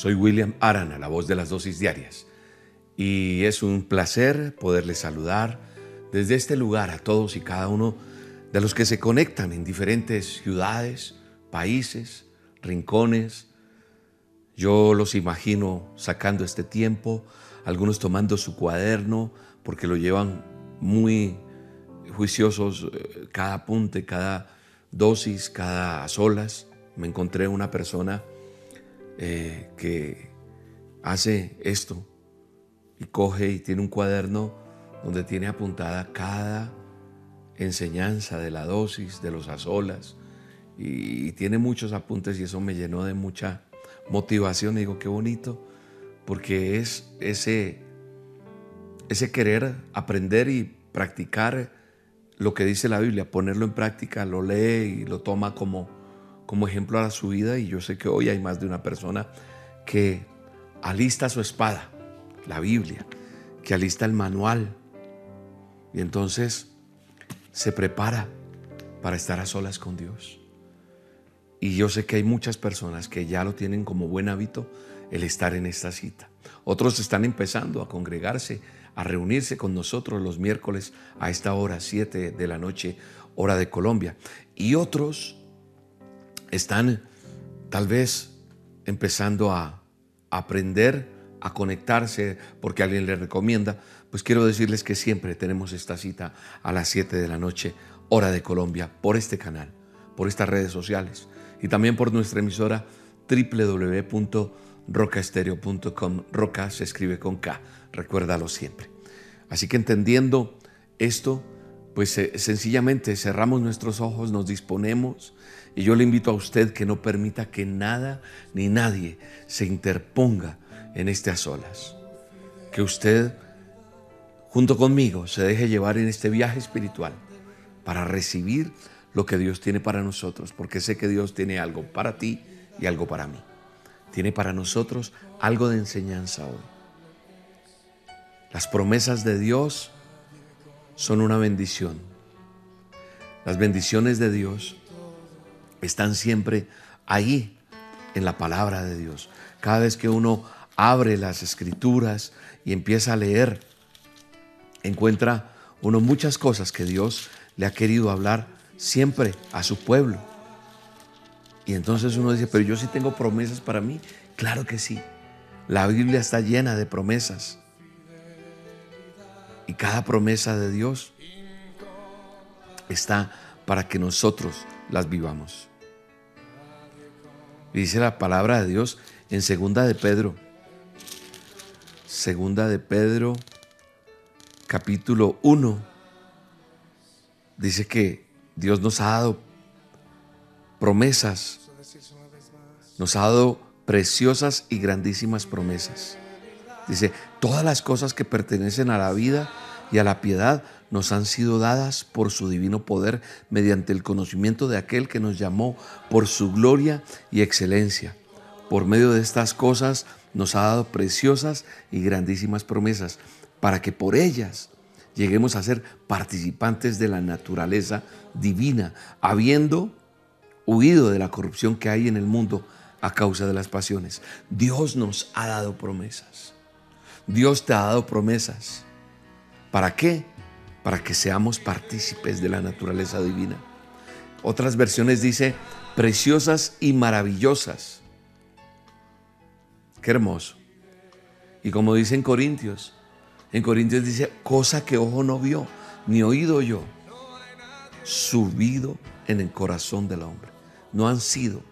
Soy William Arana, la voz de las dosis diarias, y es un placer poderles saludar desde este lugar a todos y cada uno de los que se conectan en diferentes ciudades, países, rincones. Yo los imagino sacando este tiempo, algunos tomando su cuaderno porque lo llevan muy juiciosos, eh, cada apunte, cada dosis, cada solas. Me encontré una persona eh, que hace esto y coge y tiene un cuaderno donde tiene apuntada cada enseñanza de la dosis, de los azolas, y, y tiene muchos apuntes y eso me llenó de mucha motivación. Y digo, qué bonito, porque es ese, ese querer aprender y practicar lo que dice la Biblia, ponerlo en práctica, lo lee y lo toma como, como ejemplo a su vida. Y yo sé que hoy hay más de una persona que alista su espada, la Biblia, que alista el manual. Y entonces se prepara para estar a solas con Dios. Y yo sé que hay muchas personas que ya lo tienen como buen hábito el estar en esta cita. Otros están empezando a congregarse a reunirse con nosotros los miércoles a esta hora, 7 de la noche, hora de Colombia. Y otros están tal vez empezando a aprender a conectarse porque alguien les recomienda, pues quiero decirles que siempre tenemos esta cita a las 7 de la noche, hora de Colombia, por este canal, por estas redes sociales y también por nuestra emisora www.rocaestereo.com. Roca se escribe con K recuérdalo siempre. Así que entendiendo esto, pues eh, sencillamente cerramos nuestros ojos, nos disponemos y yo le invito a usted que no permita que nada ni nadie se interponga en a solas. Que usted, junto conmigo, se deje llevar en este viaje espiritual para recibir lo que Dios tiene para nosotros, porque sé que Dios tiene algo para ti y algo para mí. Tiene para nosotros algo de enseñanza hoy. Las promesas de Dios son una bendición. Las bendiciones de Dios están siempre ahí en la palabra de Dios. Cada vez que uno abre las escrituras y empieza a leer, encuentra uno muchas cosas que Dios le ha querido hablar siempre a su pueblo. Y entonces uno dice, pero yo sí tengo promesas para mí. Claro que sí. La Biblia está llena de promesas. Y cada promesa de Dios está para que nosotros las vivamos. dice la palabra de Dios en segunda de Pedro. Segunda de Pedro, capítulo 1. Dice que Dios nos ha dado promesas. Nos ha dado preciosas y grandísimas promesas. Dice, todas las cosas que pertenecen a la vida y a la piedad nos han sido dadas por su divino poder mediante el conocimiento de aquel que nos llamó por su gloria y excelencia. Por medio de estas cosas nos ha dado preciosas y grandísimas promesas para que por ellas lleguemos a ser participantes de la naturaleza divina, habiendo huido de la corrupción que hay en el mundo a causa de las pasiones. Dios nos ha dado promesas. Dios te ha dado promesas. ¿Para qué? Para que seamos partícipes de la naturaleza divina. Otras versiones dice preciosas y maravillosas. Qué hermoso. Y como dice en Corintios, en Corintios dice, cosa que ojo no vio, ni oído yo, subido en el corazón del hombre. No han sido,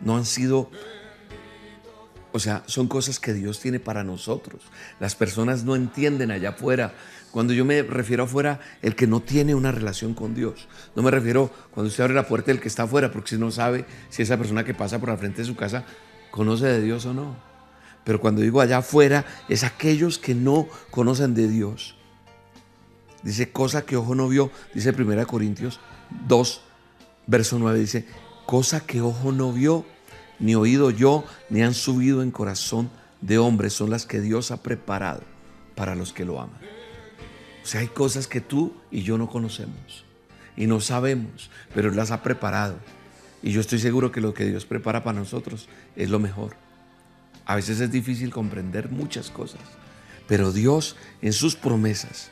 no han sido o sea, son cosas que Dios tiene para nosotros. Las personas no entienden allá afuera. Cuando yo me refiero afuera, el que no tiene una relación con Dios. No me refiero cuando usted abre la puerta del que está afuera, porque si no sabe si esa persona que pasa por la frente de su casa conoce de Dios o no. Pero cuando digo allá afuera, es aquellos que no conocen de Dios. Dice, cosa que ojo no vio, dice 1 Corintios 2, verso 9, dice, cosa que ojo no vio, ni oído yo, ni han subido en corazón de hombres, son las que Dios ha preparado para los que lo aman. O sea, hay cosas que tú y yo no conocemos y no sabemos, pero Él las ha preparado. Y yo estoy seguro que lo que Dios prepara para nosotros es lo mejor. A veces es difícil comprender muchas cosas, pero Dios en sus promesas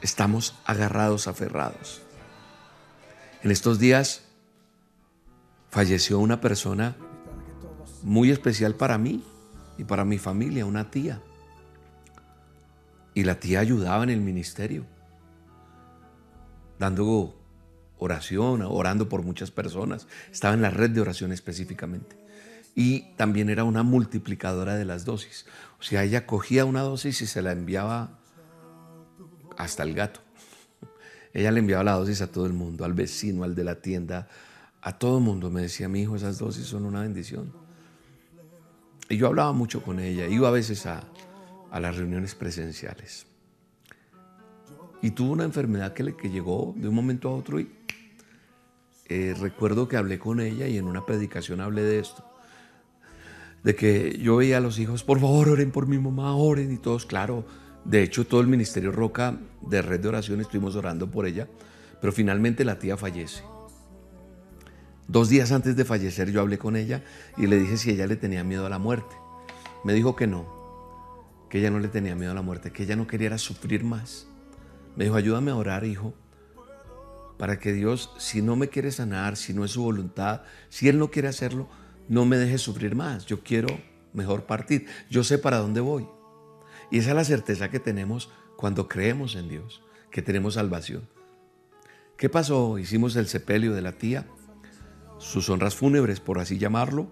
estamos agarrados, aferrados. En estos días falleció una persona muy especial para mí y para mi familia, una tía. Y la tía ayudaba en el ministerio, dando oración, orando por muchas personas. Estaba en la red de oración específicamente. Y también era una multiplicadora de las dosis. O sea, ella cogía una dosis y se la enviaba hasta el gato. Ella le enviaba la dosis a todo el mundo, al vecino, al de la tienda, a todo el mundo. Me decía, mi hijo, esas dosis son una bendición. Y yo hablaba mucho con ella, iba a veces a, las reuniones presenciales. Y tuvo una enfermedad que, le, que llegó de un momento a otro y eh, recuerdo que hablé con ella y en una predicación hablé de esto. De que yo veía a los hijos, por favor, oren por mi mamá, oren y todos, claro. De hecho, todo el Ministerio Roca de Red de Oración estuvimos orando por ella, pero finalmente la tía fallece. Dos días antes de fallecer yo hablé con ella y le dije si ella le tenía miedo a la muerte. Me dijo que no, que ella no le tenía miedo a la muerte, que ella no quería sufrir más. Me dijo, ayúdame a orar, hijo, para que Dios, si no me quiere sanar, si no es su voluntad, si Él no quiere hacerlo, no me deje sufrir más. Yo quiero mejor partir. Yo sé para dónde voy. Y esa es la certeza que tenemos cuando creemos en Dios, que tenemos salvación. ¿Qué pasó? Hicimos el sepelio de la tía sus honras fúnebres, por así llamarlo.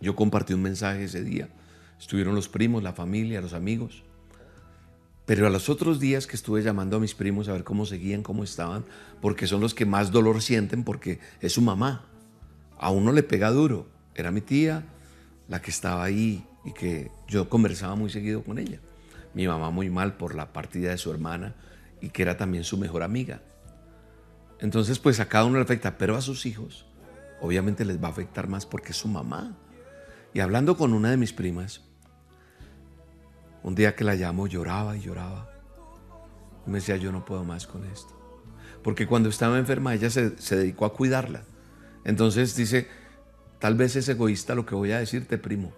Yo compartí un mensaje ese día. Estuvieron los primos, la familia, los amigos. Pero a los otros días que estuve llamando a mis primos a ver cómo seguían, cómo estaban, porque son los que más dolor sienten, porque es su mamá. A uno le pega duro. Era mi tía, la que estaba ahí y que yo conversaba muy seguido con ella. Mi mamá muy mal por la partida de su hermana y que era también su mejor amiga. Entonces, pues a cada uno le afecta, pero a sus hijos obviamente les va a afectar más porque es su mamá. Y hablando con una de mis primas, un día que la llamo lloraba y lloraba. Y me decía, yo no puedo más con esto. Porque cuando estaba enferma ella se, se dedicó a cuidarla. Entonces dice, tal vez es egoísta lo que voy a decirte, primo,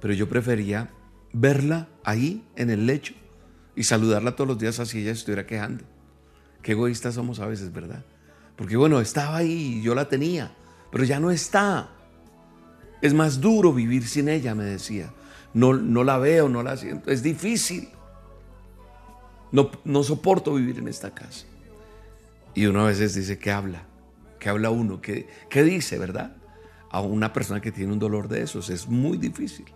pero yo prefería verla ahí en el lecho y saludarla todos los días así ella estuviera quejando. Qué egoístas somos a veces, ¿verdad? Porque bueno, estaba ahí y yo la tenía pero ya no está. Es más duro vivir sin ella, me decía. No, no la veo, no la siento. Es difícil. No, no soporto vivir en esta casa. Y uno a veces dice, ¿qué habla? ¿Qué habla uno? ¿Qué, qué dice, verdad? A una persona que tiene un dolor de esos. Es muy difícil.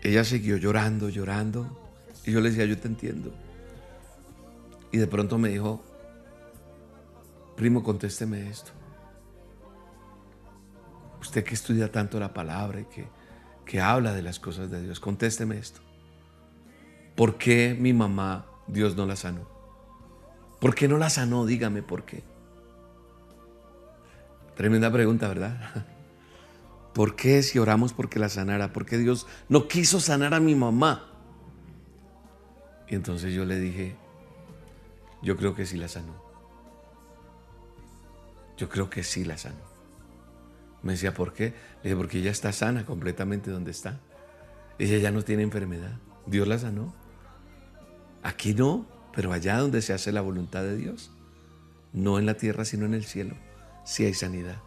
Ella siguió llorando, llorando. Y yo le decía, yo te entiendo. Y de pronto me dijo, primo, contésteme esto. Usted que estudia tanto la palabra y que, que habla de las cosas de Dios, contésteme esto. ¿Por qué mi mamá Dios no la sanó? ¿Por qué no la sanó? Dígame por qué. Tremenda pregunta, ¿verdad? ¿Por qué si oramos porque la sanara? ¿Por qué Dios no quiso sanar a mi mamá? Y entonces yo le dije, yo creo que sí la sanó. Yo creo que sí la sanó. Me decía, ¿por qué? Le dije, porque ella está sana completamente donde está. Ella ya no tiene enfermedad. Dios la sanó. Aquí no, pero allá donde se hace la voluntad de Dios. No en la tierra, sino en el cielo. Sí hay sanidad.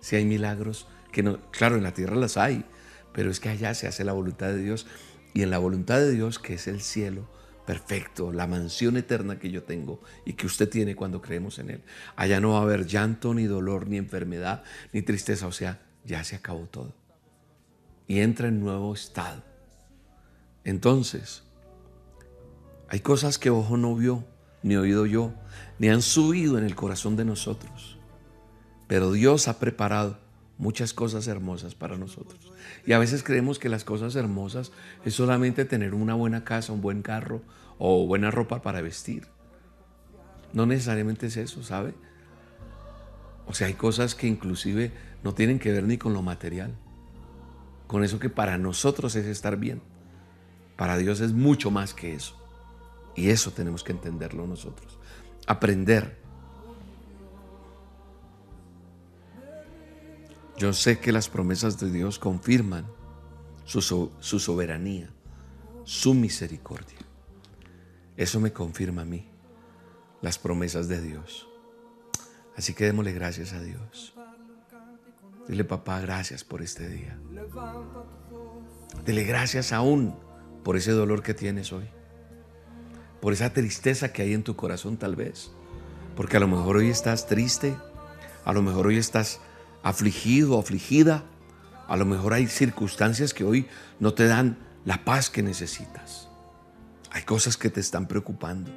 Sí hay milagros. Que no, claro, en la tierra las hay, pero es que allá se hace la voluntad de Dios. Y en la voluntad de Dios, que es el cielo, perfecto, la mansión eterna que yo tengo y que usted tiene cuando creemos en Él. Allá no va a haber llanto, ni dolor, ni enfermedad, ni tristeza. O sea, ya se acabó todo. Y entra en nuevo estado. Entonces, hay cosas que ojo no vio, ni oído yo, ni han subido en el corazón de nosotros. Pero Dios ha preparado muchas cosas hermosas para nosotros. Y a veces creemos que las cosas hermosas es solamente tener una buena casa, un buen carro o buena ropa para vestir. No necesariamente es eso, ¿sabe? O sea, hay cosas que inclusive no tienen que ver ni con lo material. Con eso que para nosotros es estar bien. Para Dios es mucho más que eso. Y eso tenemos que entenderlo nosotros. Aprender Yo sé que las promesas de Dios confirman su, soberanía, su misericordia. Eso me confirma a mí, las promesas de Dios. Así que démosle gracias a Dios. Dile, papá, gracias por este día. Dile gracias aún por ese dolor que tienes hoy. Por esa tristeza que hay en tu corazón tal vez. Porque a lo mejor hoy estás triste. A lo mejor hoy estás afligido afligida, a lo mejor hay circunstancias que hoy no te dan la paz que necesitas. Hay cosas que te están preocupando.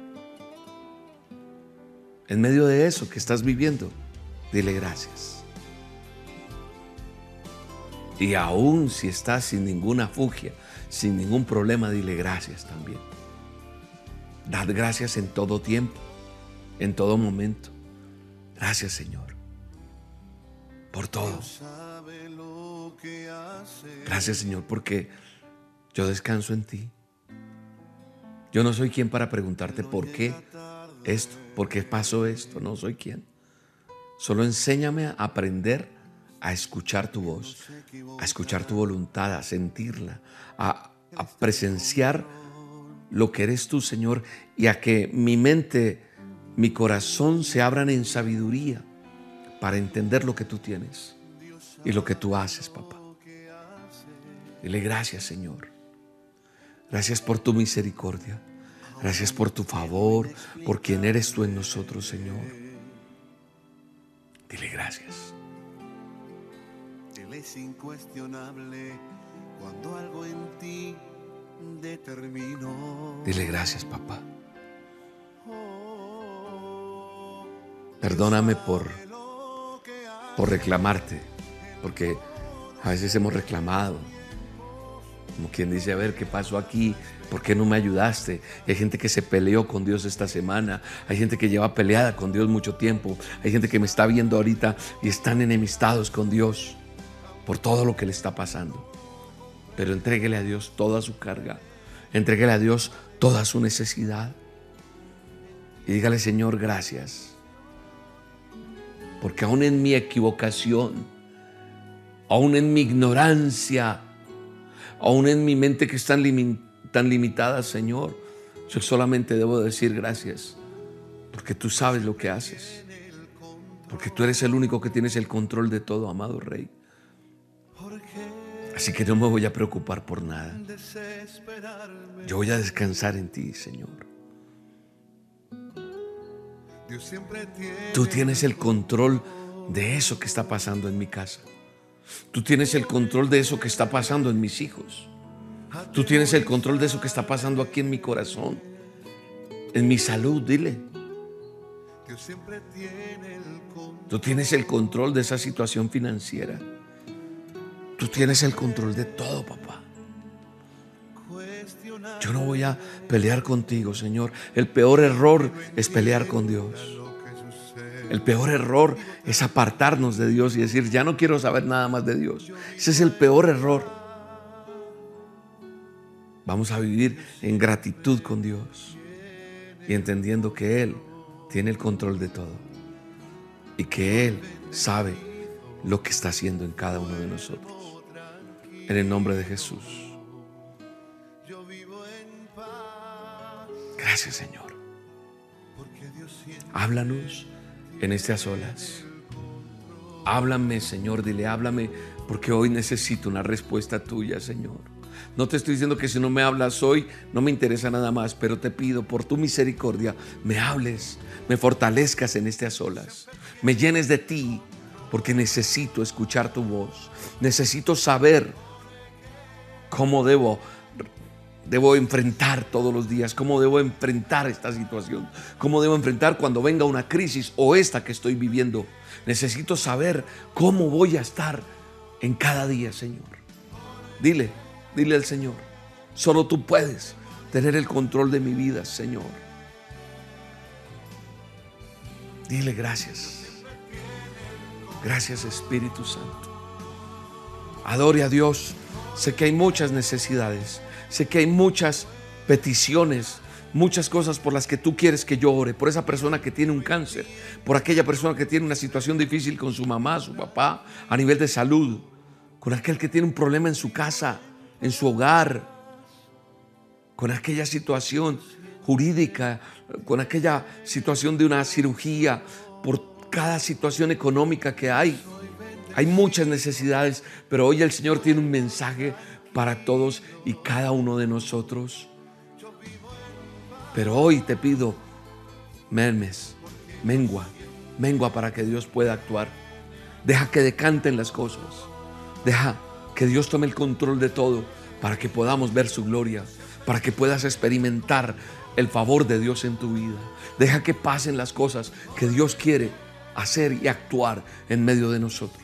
En medio de eso que estás viviendo, dile gracias. Y aún si estás sin ninguna fugia, sin ningún problema, dile gracias también. Dad gracias en todo tiempo, en todo momento. Gracias Señor por todo. Gracias Señor porque yo descanso en ti. Yo no soy quien para preguntarte por qué esto, por qué pasó esto, no soy quien. Solo enséñame a aprender a escuchar tu voz, a escuchar tu voluntad, a sentirla, a, a presenciar lo que eres tú, Señor, y a que mi mente, mi corazón se abran en sabiduría para entender lo que tú tienes y lo que tú haces, papá. Dile gracias, Señor. Gracias por tu misericordia. Gracias por tu favor, por quien eres tú en nosotros, Señor. Dile gracias. Él es incuestionable cuando algo en ti determinó. Dile gracias, papá. Perdóname por por reclamarte, porque a veces hemos reclamado, como quien dice, a ver, ¿qué pasó aquí? ¿Por qué no me ayudaste? hay gente que se peleó con Dios esta semana, hay gente que lleva peleada con Dios mucho tiempo, hay gente que me está viendo ahorita y están enemistados con Dios por todo lo que le está pasando. Pero entréguele a Dios toda su carga, entréguele a Dios toda su necesidad y dígale, Señor, gracias porque aún en mi equivocación, aún en mi ignorancia, aún en mi mente que es tan, tan limitada, Señor, yo solamente debo decir gracias, porque tú sabes lo que haces, porque tú eres el único que tienes el control de todo, amado Rey. Así que no me voy a preocupar por nada. Yo voy a descansar en ti, Señor. Tú tienes el control de eso que está pasando en mi casa. Tú tienes el control de eso que está pasando en mis hijos. Tú tienes el control de eso que está pasando aquí en mi corazón, en mi salud, dile. Tú tienes el control de esa situación financiera. Tú tienes el control de todo, papá. Yo no voy a pelear contigo, Señor. El peor error es pelear con Dios. El peor error es apartarnos de Dios y decir, ya no quiero saber nada más de Dios. Ese es el peor error. Vamos a vivir en gratitud con Dios y entendiendo que Él tiene el control de todo y que Él sabe lo que está haciendo en cada uno de nosotros. En el nombre de Jesús. Gracias Señor. Háblanos en estas olas. Háblame Señor, dile, háblame porque hoy necesito una respuesta tuya Señor. No te estoy diciendo que si no me hablas hoy no me interesa nada más, pero te pido por tu misericordia me hables, me fortalezcas en estas olas, me llenes de ti porque necesito escuchar tu voz, necesito saber cómo debo debo enfrentar todos los días, cómo debo enfrentar esta situación, cómo debo enfrentar cuando venga una crisis o esta que estoy viviendo. Necesito saber cómo voy a estar en cada día, Señor. Dile, dile al Señor, solo tú puedes tener el control de mi vida, Señor. Dile gracias. Gracias Espíritu Santo. Adore a Dios. Sé que hay muchas necesidades. Sé que hay muchas peticiones, muchas cosas por las que tú quieres que yo ore. Por esa persona que tiene un cáncer, por aquella persona que tiene una situación difícil con su mamá, su papá, a nivel de salud, con aquel que tiene un problema en su casa, en su hogar, con aquella situación jurídica, con aquella situación de una cirugía, por cada situación económica que hay. Hay muchas necesidades, pero hoy el Señor tiene un mensaje para todos y cada uno de nosotros. Pero hoy te pido, mermes, mengua, mengua para que Dios pueda actuar. Deja que decanten las cosas. Deja que Dios tome el control de todo para que podamos ver su gloria, para que puedas experimentar el favor de Dios en tu vida. Deja que pasen las cosas que Dios quiere hacer y actuar en medio de nosotros.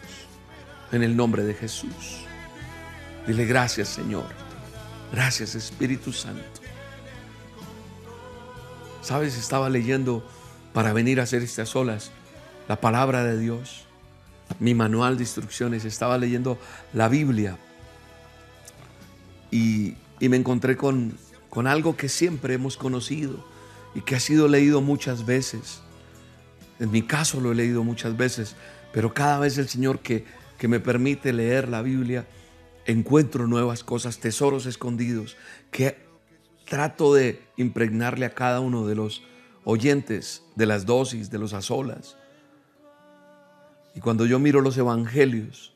En el nombre de Jesús. Dile gracias Señor. Gracias Espíritu Santo. Sabes, estaba leyendo para venir a hacer estas olas la palabra de Dios, mi manual de instrucciones, estaba leyendo la Biblia y, y me encontré con, con algo que siempre hemos conocido y que ha sido leído muchas veces. En mi caso lo he leído muchas veces, pero cada vez el Señor que, que me permite leer la Biblia, encuentro nuevas cosas, tesoros escondidos, que trato de impregnarle a cada uno de los oyentes de las dosis, de los azolas. Y cuando yo miro los evangelios,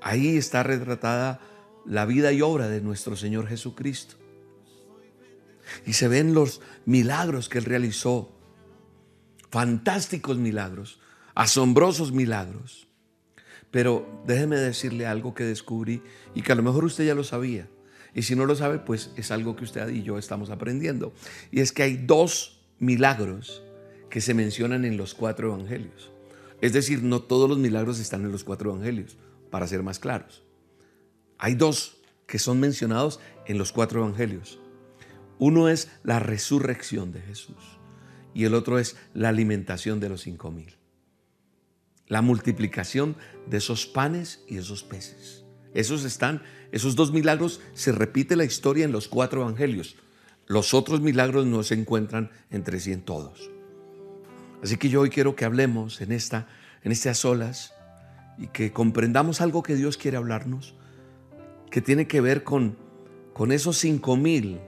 ahí está retratada la vida y obra de nuestro Señor Jesucristo. Y se ven los milagros que Él realizó. Fantásticos milagros, asombrosos milagros. Pero déjeme decirle algo que descubrí y que a lo mejor usted ya lo sabía. Y si no lo sabe, pues es algo que usted y yo estamos aprendiendo. Y es que hay dos milagros que se mencionan en los cuatro evangelios. Es decir, no todos los milagros están en los cuatro evangelios, para ser más claros. Hay dos que son mencionados en los cuatro evangelios. Uno es la resurrección de Jesús y el otro es la alimentación de los cinco mil. La multiplicación de esos panes y esos peces. Esos están, esos dos milagros se repite la historia en los cuatro evangelios. Los otros milagros no se encuentran entre sí en todos. Así que yo hoy quiero que hablemos en esta, en estas solas y que comprendamos algo que Dios quiere hablarnos que tiene que ver con, con esos cinco mil,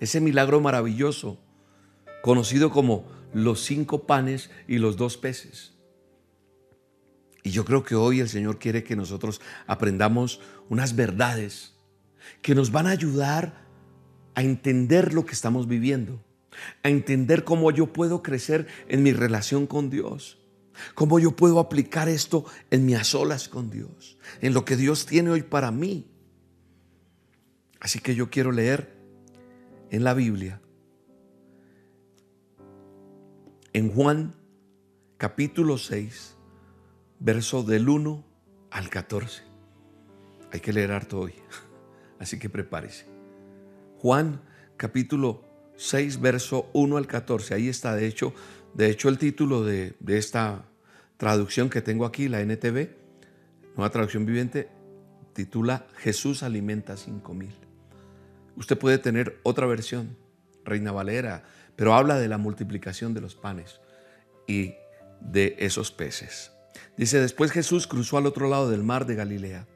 ese milagro maravilloso, conocido como los cinco panes y los dos peces. Y yo creo que hoy el Señor quiere que nosotros aprendamos unas verdades que nos van a ayudar a entender lo que estamos viviendo, a entender cómo yo puedo crecer en mi relación con Dios, cómo yo puedo aplicar esto en mi a solas con Dios, en lo que Dios tiene hoy para mí. Así que yo quiero leer en la Biblia, en Juan capítulo 6, verso del 1 al 14. Hay que leer harto hoy, así que prepárese. Juan capítulo 6, verso 1 al 14. Ahí está, de hecho, de hecho el título de, de esta traducción que tengo aquí, la NTV, nueva traducción viviente, titula Jesús alimenta cinco mil. Usted puede tener otra versión, Reina Valera, pero habla de la multiplicación de los panes y de esos peces. Dice, después Jesús cruzó al otro lado del mar de Galilea,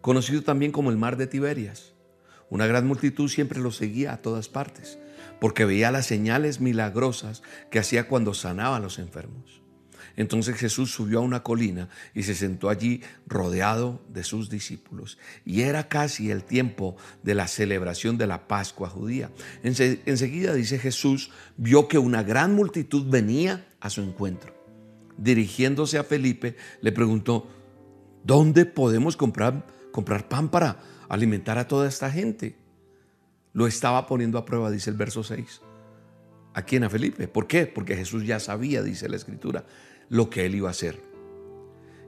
conocido también como el mar de Tiberias. Una gran multitud siempre lo seguía a todas partes, porque veía las señales milagrosas que hacía cuando sanaba a los enfermos. Entonces Jesús subió a una colina y se sentó allí rodeado de sus discípulos. Y era casi el tiempo de la celebración de la Pascua judía. enseguida dice Jesús, vio que una gran multitud venía a su encuentro. Dirigiéndose a Felipe, le preguntó, ¿dónde podemos comprar, comprar pan para alimentar a toda esta gente? Lo estaba poniendo a prueba, dice el verso 6. ¿A quién? A Felipe. ¿Por qué? Porque Jesús ya sabía, dice la escritura, lo que él iba a hacer.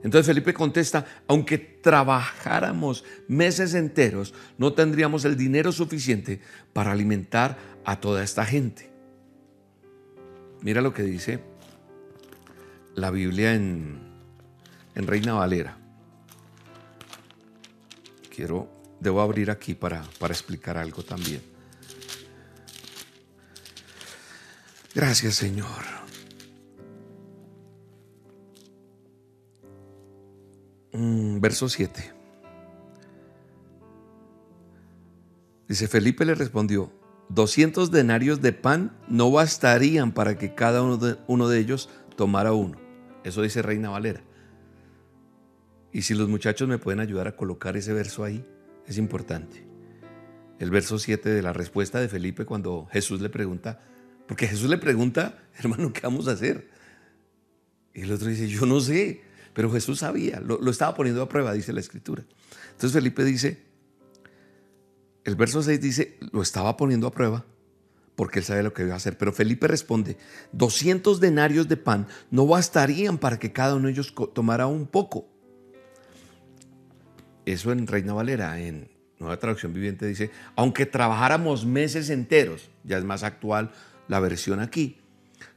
Entonces Felipe contesta, aunque trabajáramos meses enteros, no tendríamos el dinero suficiente para alimentar a toda esta gente. Mira lo que dice la Biblia en, en Reina Valera. Quiero, debo abrir aquí para, para explicar algo también. Gracias Señor. Mm, verso 7. Dice, Felipe le respondió, 200 denarios de pan no bastarían para que cada uno de, uno de ellos tomara uno. Eso dice Reina Valera. Y si los muchachos me pueden ayudar a colocar ese verso ahí, es importante. El verso 7 de la respuesta de Felipe cuando Jesús le pregunta, porque Jesús le pregunta, hermano, ¿qué vamos a hacer? Y el otro dice, yo no sé. Pero Jesús sabía, lo, estaba poniendo a prueba, dice la escritura. Entonces Felipe dice, el verso 6 dice, lo estaba poniendo a prueba porque él sabe lo que iba a hacer. Pero Felipe responde, 200 denarios de pan no bastarían para que cada uno de ellos tomara un poco. Eso en Reina Valera, en Nueva Traducción Viviente dice, aunque trabajáramos meses enteros, ya es más actual la versión aquí,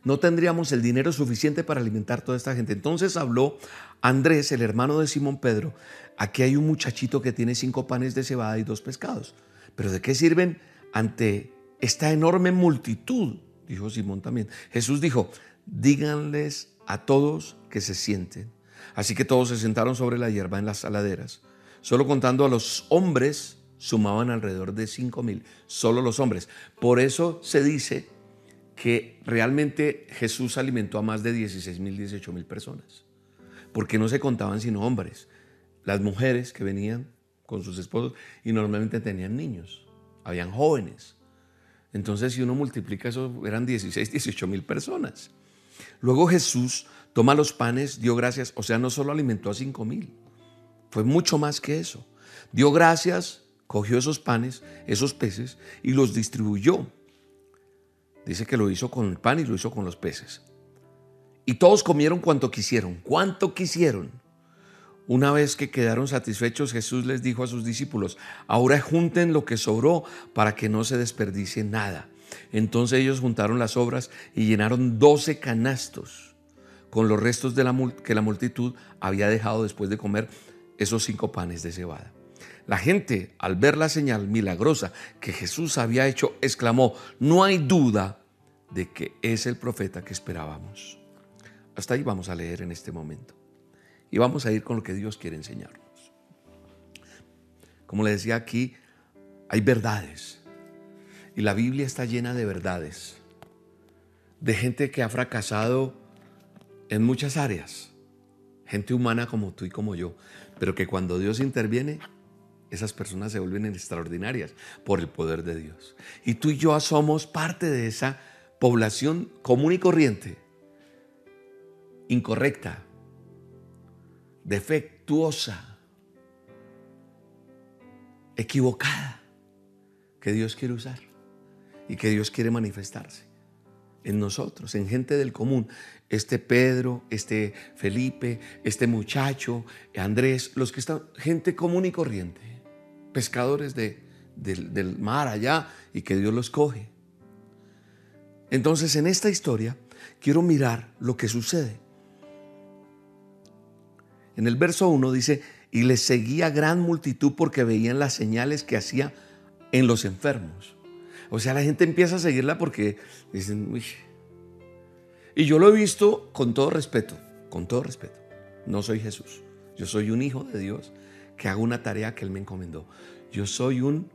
no tendríamos el dinero suficiente para alimentar toda esta gente. Entonces habló Andrés, el hermano de Simón Pedro, aquí hay un muchachito que tiene cinco panes de cebada y dos pescados. Pero ¿de qué sirven ante esta enorme multitud? Dijo Simón también. Jesús dijo, díganles a todos que se sienten. Así que todos se sentaron sobre la hierba en las saladeras. Solo contando a los hombres sumaban alrededor de cinco mil. Solo los hombres. Por eso se dice que realmente Jesús alimentó a más de 16 mil, 18 mil personas, porque no se contaban sino hombres, las mujeres que venían con sus esposos y normalmente tenían niños, habían jóvenes. Entonces si uno multiplica eso, eran 16, 18 mil personas. Luego Jesús toma los panes, dio gracias, o sea, no solo alimentó a 5 mil, fue mucho más que eso. Dio gracias, cogió esos panes, esos peces y los distribuyó Dice que lo hizo con el pan y lo hizo con los peces. Y todos comieron cuanto quisieron. ¿Cuánto quisieron? Una vez que quedaron satisfechos, Jesús les dijo a sus discípulos, ahora junten lo que sobró para que no se desperdicie nada. Entonces ellos juntaron las obras y llenaron doce canastos con los restos de la, que la multitud había dejado después de comer esos cinco panes de cebada. La gente, al ver la señal milagrosa que Jesús había hecho, exclamó, no hay duda de que es el profeta que esperábamos. Hasta ahí vamos a leer en este momento. Y vamos a ir con lo que Dios quiere enseñarnos. Como le decía aquí, hay verdades. Y la Biblia está llena de verdades. De gente que ha fracasado en muchas áreas. Gente humana como tú y como yo. Pero que cuando Dios interviene, esas personas se vuelven extraordinarias por el poder de Dios. Y tú y yo somos parte de esa población común y corriente, incorrecta, defectuosa, equivocada, que Dios quiere usar y que Dios quiere manifestarse en nosotros, en gente del común. Este Pedro, este Felipe, este muchacho, Andrés, los que están, gente común y corriente pescadores de, del mar allá y que Dios los coge. Entonces en esta historia quiero mirar lo que sucede. En el verso 1 dice, y les seguía gran multitud porque veían las señales que hacía en los enfermos. O sea, la gente empieza a seguirla porque dicen, uy. Y yo lo he visto con todo respeto, con todo respeto. No soy Jesús. Yo soy un hijo de Dios que hago una tarea que Él me encomendó. Yo soy un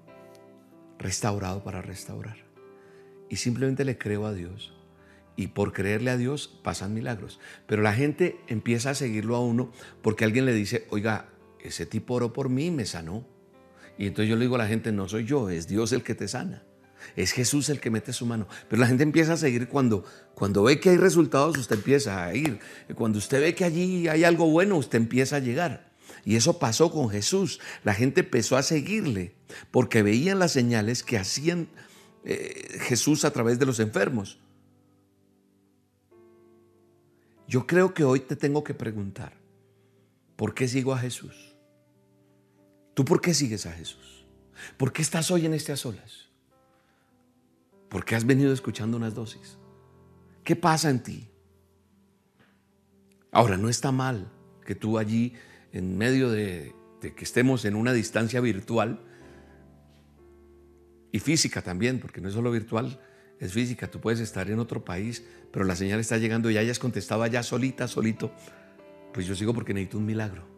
restaurado para restaurar. Y simplemente le creo a Dios. Y por creerle a Dios pasan milagros. Pero la gente empieza a seguirlo a uno porque alguien le dice, oiga, ese tipo oró por mí y me sanó. Y entonces yo le digo a la gente, no soy yo, es Dios el que te sana. Es Jesús el que mete su mano. Pero la gente empieza a seguir cuando, cuando ve que hay resultados, usted empieza a ir. Cuando usted ve que allí hay algo bueno, usted empieza a llegar. Y eso pasó con Jesús. La gente empezó a seguirle porque veían las señales que hacían eh, Jesús a través de los enfermos. Yo creo que hoy te tengo que preguntar, ¿por qué sigo a Jesús? ¿Tú por qué sigues a Jesús? ¿Por qué estás hoy en a solas? ¿Por qué has venido escuchando unas dosis? ¿Qué pasa en ti? Ahora, no está mal que tú allí, en medio de, que estemos en una distancia virtual y física también, porque no es solo virtual, es física. Tú puedes estar en otro país, pero la señal está llegando y hayas contestado allá solita, solito. Pues yo sigo porque necesito un milagro.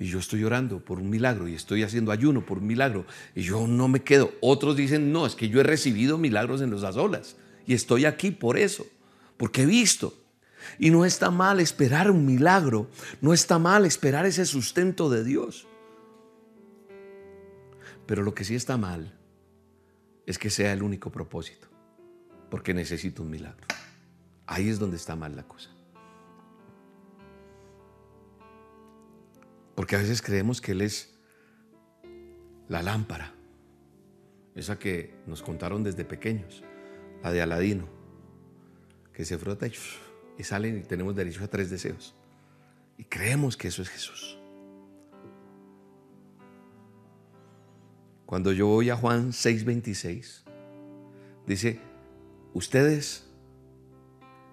Y yo estoy orando por un milagro y estoy haciendo ayuno por un milagro. Y yo no me quedo. Otros dicen, no, es que yo he recibido milagros en los olas y estoy aquí por eso, porque he visto. Y no está mal esperar un milagro, no está mal esperar ese sustento de Dios. Pero lo que sí está mal es que sea el único propósito, porque necesito un milagro. Ahí es donde está mal la cosa. Porque a veces creemos que Él es la lámpara, esa que nos contaron desde pequeños, la de Aladino, que se frota y salen y tenemos derecho a tres deseos. Y creemos que eso es Jesús. Cuando yo voy a Juan 6:26, dice, ustedes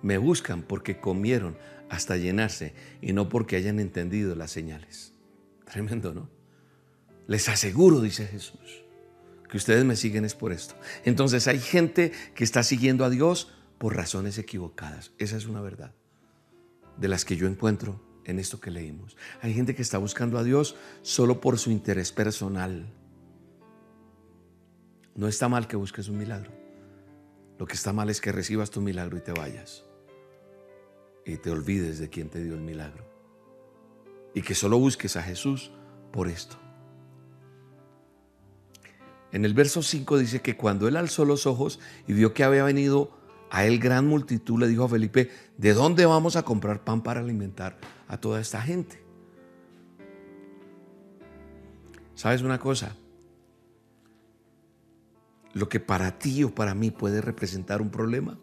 me buscan porque comieron hasta llenarse y no porque hayan entendido las señales. Tremendo, ¿no? Les aseguro, dice Jesús, que ustedes me siguen es por esto. Entonces hay gente que está siguiendo a Dios por razones equivocadas. Esa es una verdad de las que yo encuentro en esto que leímos. Hay gente que está buscando a Dios solo por su interés personal. No está mal que busques un milagro. Lo que está mal es que recibas tu milagro y te vayas. Y te olvides de quien te dio el milagro. Y que solo busques a Jesús por esto. En el verso 5 dice que cuando él alzó los ojos y vio que había venido a él gran multitud le dijo a Felipe, ¿de dónde vamos a comprar pan para alimentar a toda esta gente? ¿Sabes una cosa? Lo que para ti o para mí puede representar un problema,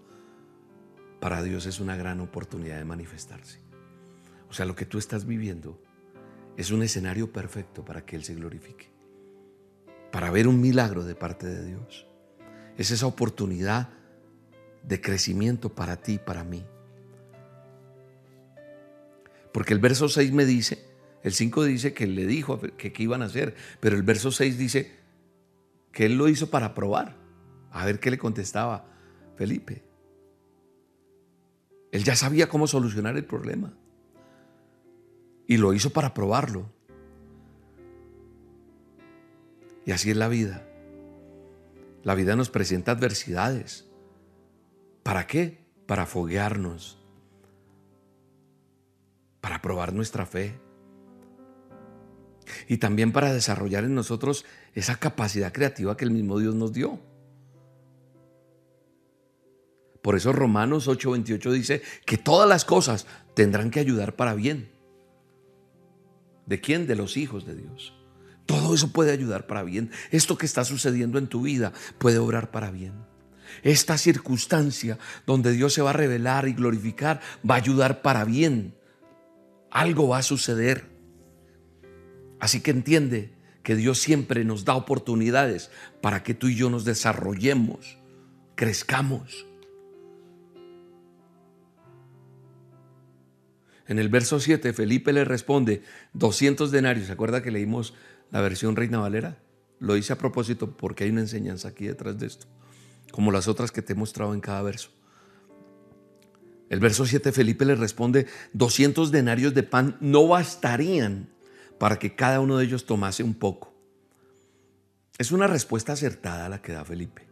para Dios es una gran oportunidad de manifestarse. O sea, lo que tú estás viviendo es un escenario perfecto para que Él se glorifique, para ver un milagro de parte de Dios. Es esa oportunidad de crecimiento para ti y para mí. Porque el verso 6 me dice, el 5 dice que le dijo que, iban a hacer, pero el verso 6 dice que él lo hizo para probar, a ver qué le contestaba Felipe. Él ya sabía cómo solucionar el problema y lo hizo para probarlo. Y así es la vida. La vida nos presenta adversidades. ¿Para qué? Para foguearnos, para probar nuestra fe y también para desarrollar en nosotros esa capacidad creativa que el mismo Dios nos dio. Por eso Romanos 8:28 dice que todas las cosas tendrán que ayudar para bien. ¿De quién? De los hijos de Dios. Todo eso puede ayudar para bien. Esto que está sucediendo en tu vida puede obrar para bien. Esta circunstancia donde Dios se va a revelar y glorificar va a ayudar para bien. Algo va a suceder. Así que entiende que Dios siempre nos da oportunidades para que tú y yo nos desarrollemos, crezcamos. En el verso 7, Felipe le responde 200 denarios. ¿Se acuerda que leímos la versión Reina Valera? Lo hice a propósito porque hay una enseñanza aquí detrás de esto como las otras que te he mostrado en cada verso. El verso 7, Felipe le responde, 200 denarios de pan no bastarían para que cada uno de ellos tomase un poco. Es una respuesta acertada la que da Felipe.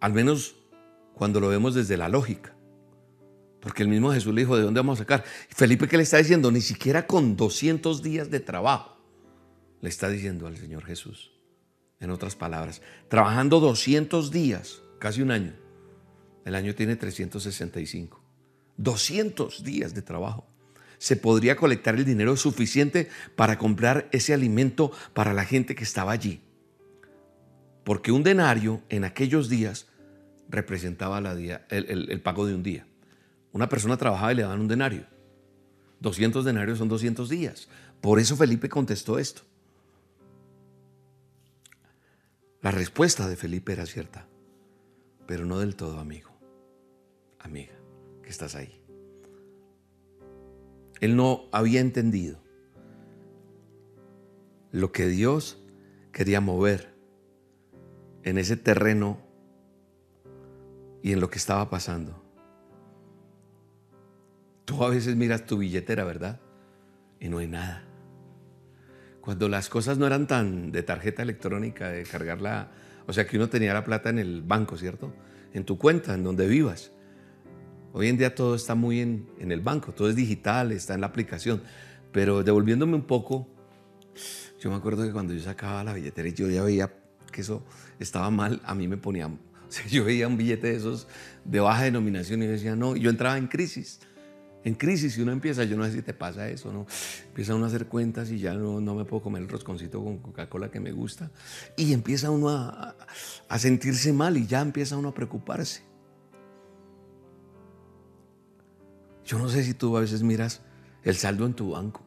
Al menos cuando lo vemos desde la lógica. Porque el mismo Jesús le dijo, ¿de dónde vamos a sacar? Felipe, ¿qué le está diciendo? Ni siquiera con 200 días de trabajo, le está diciendo al Señor Jesús en otras palabras, trabajando 200 días, casi un año. El año tiene 365. 200 días de trabajo. Se podría colectar el dinero suficiente para comprar ese alimento para la gente que estaba allí. Porque un denario en aquellos días representaba el, el pago de un día. Una persona trabajaba y le daban un denario. 200 denarios son 200 días. Por eso Felipe contestó esto. La respuesta de Felipe era cierta, pero no del todo, amigo, amiga, que estás ahí. Él no había entendido lo que Dios quería mover en ese terreno y en lo que estaba pasando. Tú a veces miras tu billetera, ¿verdad? Y no hay nada. Cuando las cosas no eran tan de tarjeta electrónica, de cargarla, o sea que uno tenía la plata en el banco, ¿cierto? En tu cuenta, en donde vivas. Hoy en día todo está muy en, en el banco, todo es digital, está en la aplicación. Pero devolviéndome un poco, yo me acuerdo que cuando yo sacaba la billetera y yo ya veía que eso estaba mal, a mí me ponía, o sea, yo veía un billete de esos de baja denominación y yo decía, no, yo entraba en crisis en crisis, si uno empieza, yo no sé si te pasa eso, ¿no? Empieza uno a hacer cuentas y ya no, no me puedo comer el rosconcito con Coca-Cola que me gusta. Y empieza uno a, a sentirse mal y ya empieza uno a preocuparse. Yo no sé si tú a veces miras el saldo en tu banco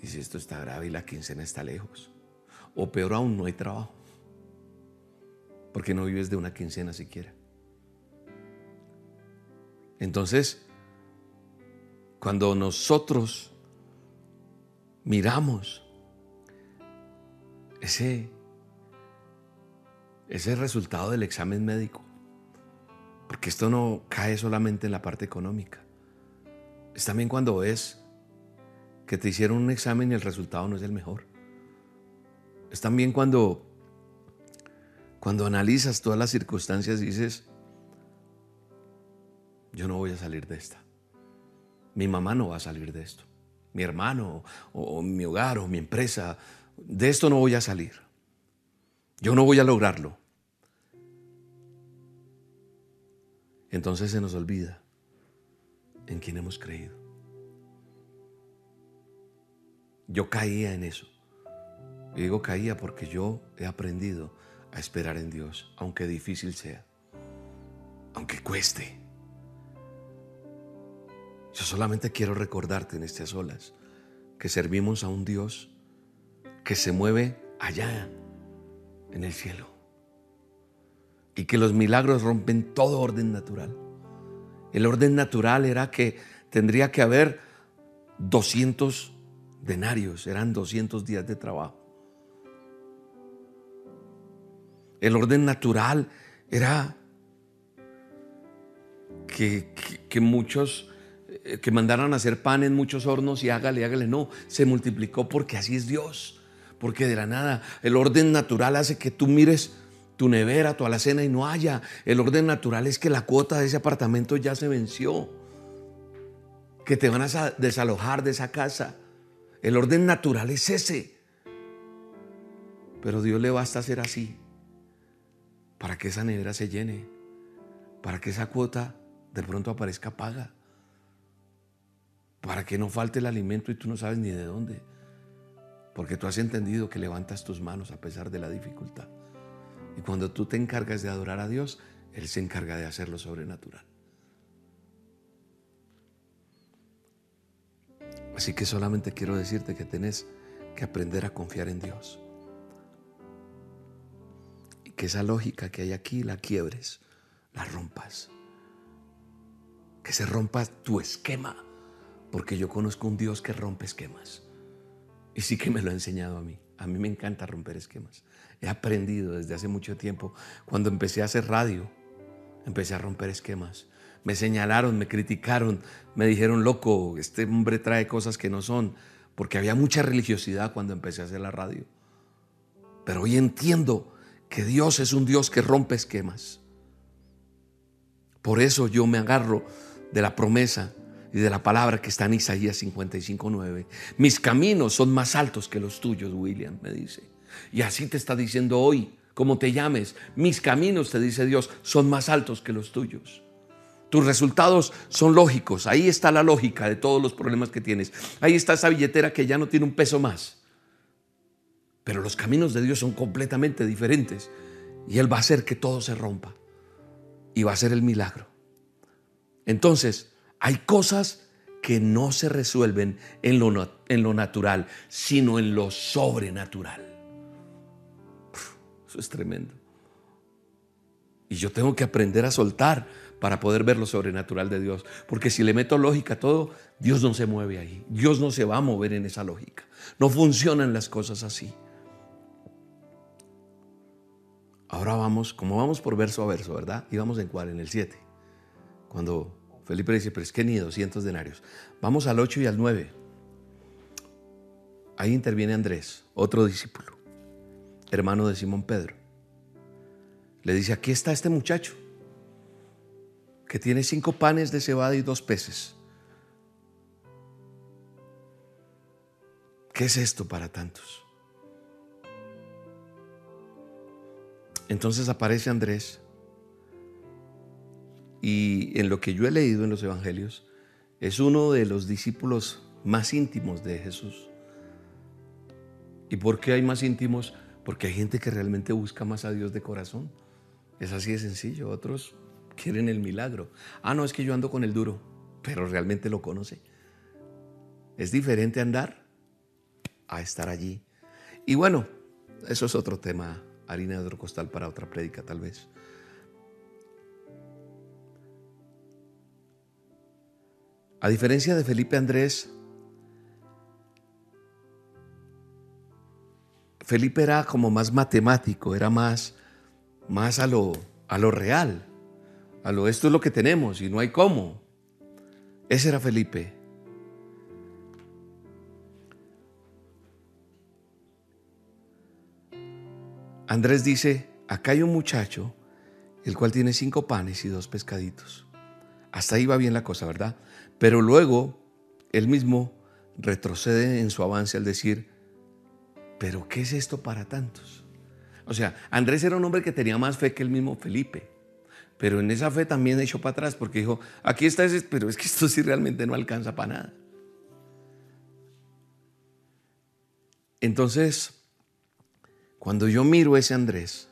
y si esto está grave y la quincena está lejos. O peor aún, no hay trabajo. Porque no vives de una quincena siquiera. Entonces, cuando nosotros miramos ese, ese resultado del examen médico, porque esto no cae solamente en la parte económica, es también cuando ves que te hicieron un examen y el resultado no es el mejor. Es también cuando, cuando analizas todas las circunstancias y dices, yo no voy a salir de esta mi mamá no va a salir de esto. Mi hermano, o, mi hogar, o mi empresa, de esto no voy a salir. Yo no voy a lograrlo. Entonces se nos olvida en quién hemos creído. Yo caía en eso. Y digo caía porque yo he aprendido a esperar en Dios, aunque difícil sea, aunque cueste. Yo solamente quiero recordarte en estas olas que servimos a un Dios que se mueve allá en el cielo y que los milagros rompen todo orden natural. El orden natural era que tendría que haber 200 denarios, eran 200 días de trabajo. El orden natural era que, que muchos eh, que mandaran a hacer pan en muchos hornos y hágale, hágale. No, se multiplicó porque así es Dios. Porque de la nada el orden natural hace que tú mires tu nevera, tu alacena y no haya. El orden natural es que la cuota de ese apartamento ya se venció. Que te van a desalojar de esa casa. El orden natural es ese. Pero Dios le basta hacer así para que esa nevera se llene, para que esa cuota de pronto aparezca paga para que no falte el alimento y tú no sabes ni de dónde. Porque tú has entendido que levantas tus manos a pesar de la dificultad. Y cuando tú te encargas de adorar a Dios, Él se encarga de hacer lo sobrenatural. Así que solamente quiero decirte que tenés que aprender a confiar en Dios. Y que esa lógica que hay aquí la quiebres, la rompas. Que se rompa tu esquema porque yo conozco un Dios que rompe esquemas. Y sí que me lo ha enseñado a mí. A mí me encanta romper esquemas. He aprendido desde hace mucho tiempo. Cuando empecé a hacer radio, empecé a romper esquemas. Me señalaron, me criticaron, me dijeron, loco, este hombre trae cosas que no son, porque había mucha religiosidad cuando empecé a hacer la radio. Pero hoy entiendo que Dios es un Dios que rompe esquemas. Por eso yo me agarro de la promesa y de la palabra que está en Isaías 55.9. Mis caminos son más altos que los tuyos, William, me dice. Y así te está diciendo hoy, como te llames, mis caminos, te dice Dios, son más altos que los tuyos. Tus resultados son lógicos. Ahí está la lógica de todos los problemas que tienes. Ahí está esa billetera que ya no tiene un peso más. Pero los caminos de Dios son completamente diferentes. Y Él va a hacer que todo se rompa. Y va a ser el milagro. Entonces, hay cosas que no se resuelven en lo, en lo natural, sino en lo sobrenatural. Eso es tremendo. Y yo tengo que aprender a soltar para poder ver lo sobrenatural de Dios. Porque si le meto lógica a todo, Dios no se mueve ahí. Dios no se va a mover en esa lógica. No funcionan las cosas así. Ahora vamos, como vamos por verso a verso, ¿verdad? Y vamos en cuál, en el 7. Cuando Felipe dice, pero es que ni 200 denarios. Vamos al 8 y al 9. Ahí interviene Andrés, otro discípulo, hermano de Simón Pedro. Le dice, aquí está este muchacho que tiene cinco panes de cebada y dos peces. ¿Qué es esto para tantos? Entonces aparece Andrés y en lo que yo he leído en los evangelios, es uno de los discípulos más íntimos de Jesús. ¿Y por qué hay más íntimos? Porque hay gente que realmente busca más a Dios de corazón. Es así de sencillo. Otros quieren el milagro. Ah, no, es que yo ando con el duro, pero realmente lo conoce. Es diferente andar a estar allí. Y bueno, eso es otro tema, harina de otro costal para otra prédica tal vez. A diferencia de Felipe Andrés, Felipe era como más matemático, era más, más a, lo, a lo real a lo esto es lo que tenemos y no hay cómo. Ese era Felipe. Andrés dice, acá hay un muchacho, el cual tiene cinco panes y dos pescaditos. Hasta ahí va bien la cosa, ¿verdad? Pero luego él mismo retrocede en su avance al decir, pero ¿qué es esto para tantos? O sea, Andrés era un hombre que tenía más fe que el mismo Felipe. Pero en esa fe también echó para atrás porque dijo, aquí está ese, pero es que esto sí realmente no alcanza para nada. Entonces, cuando yo miro ese Andrés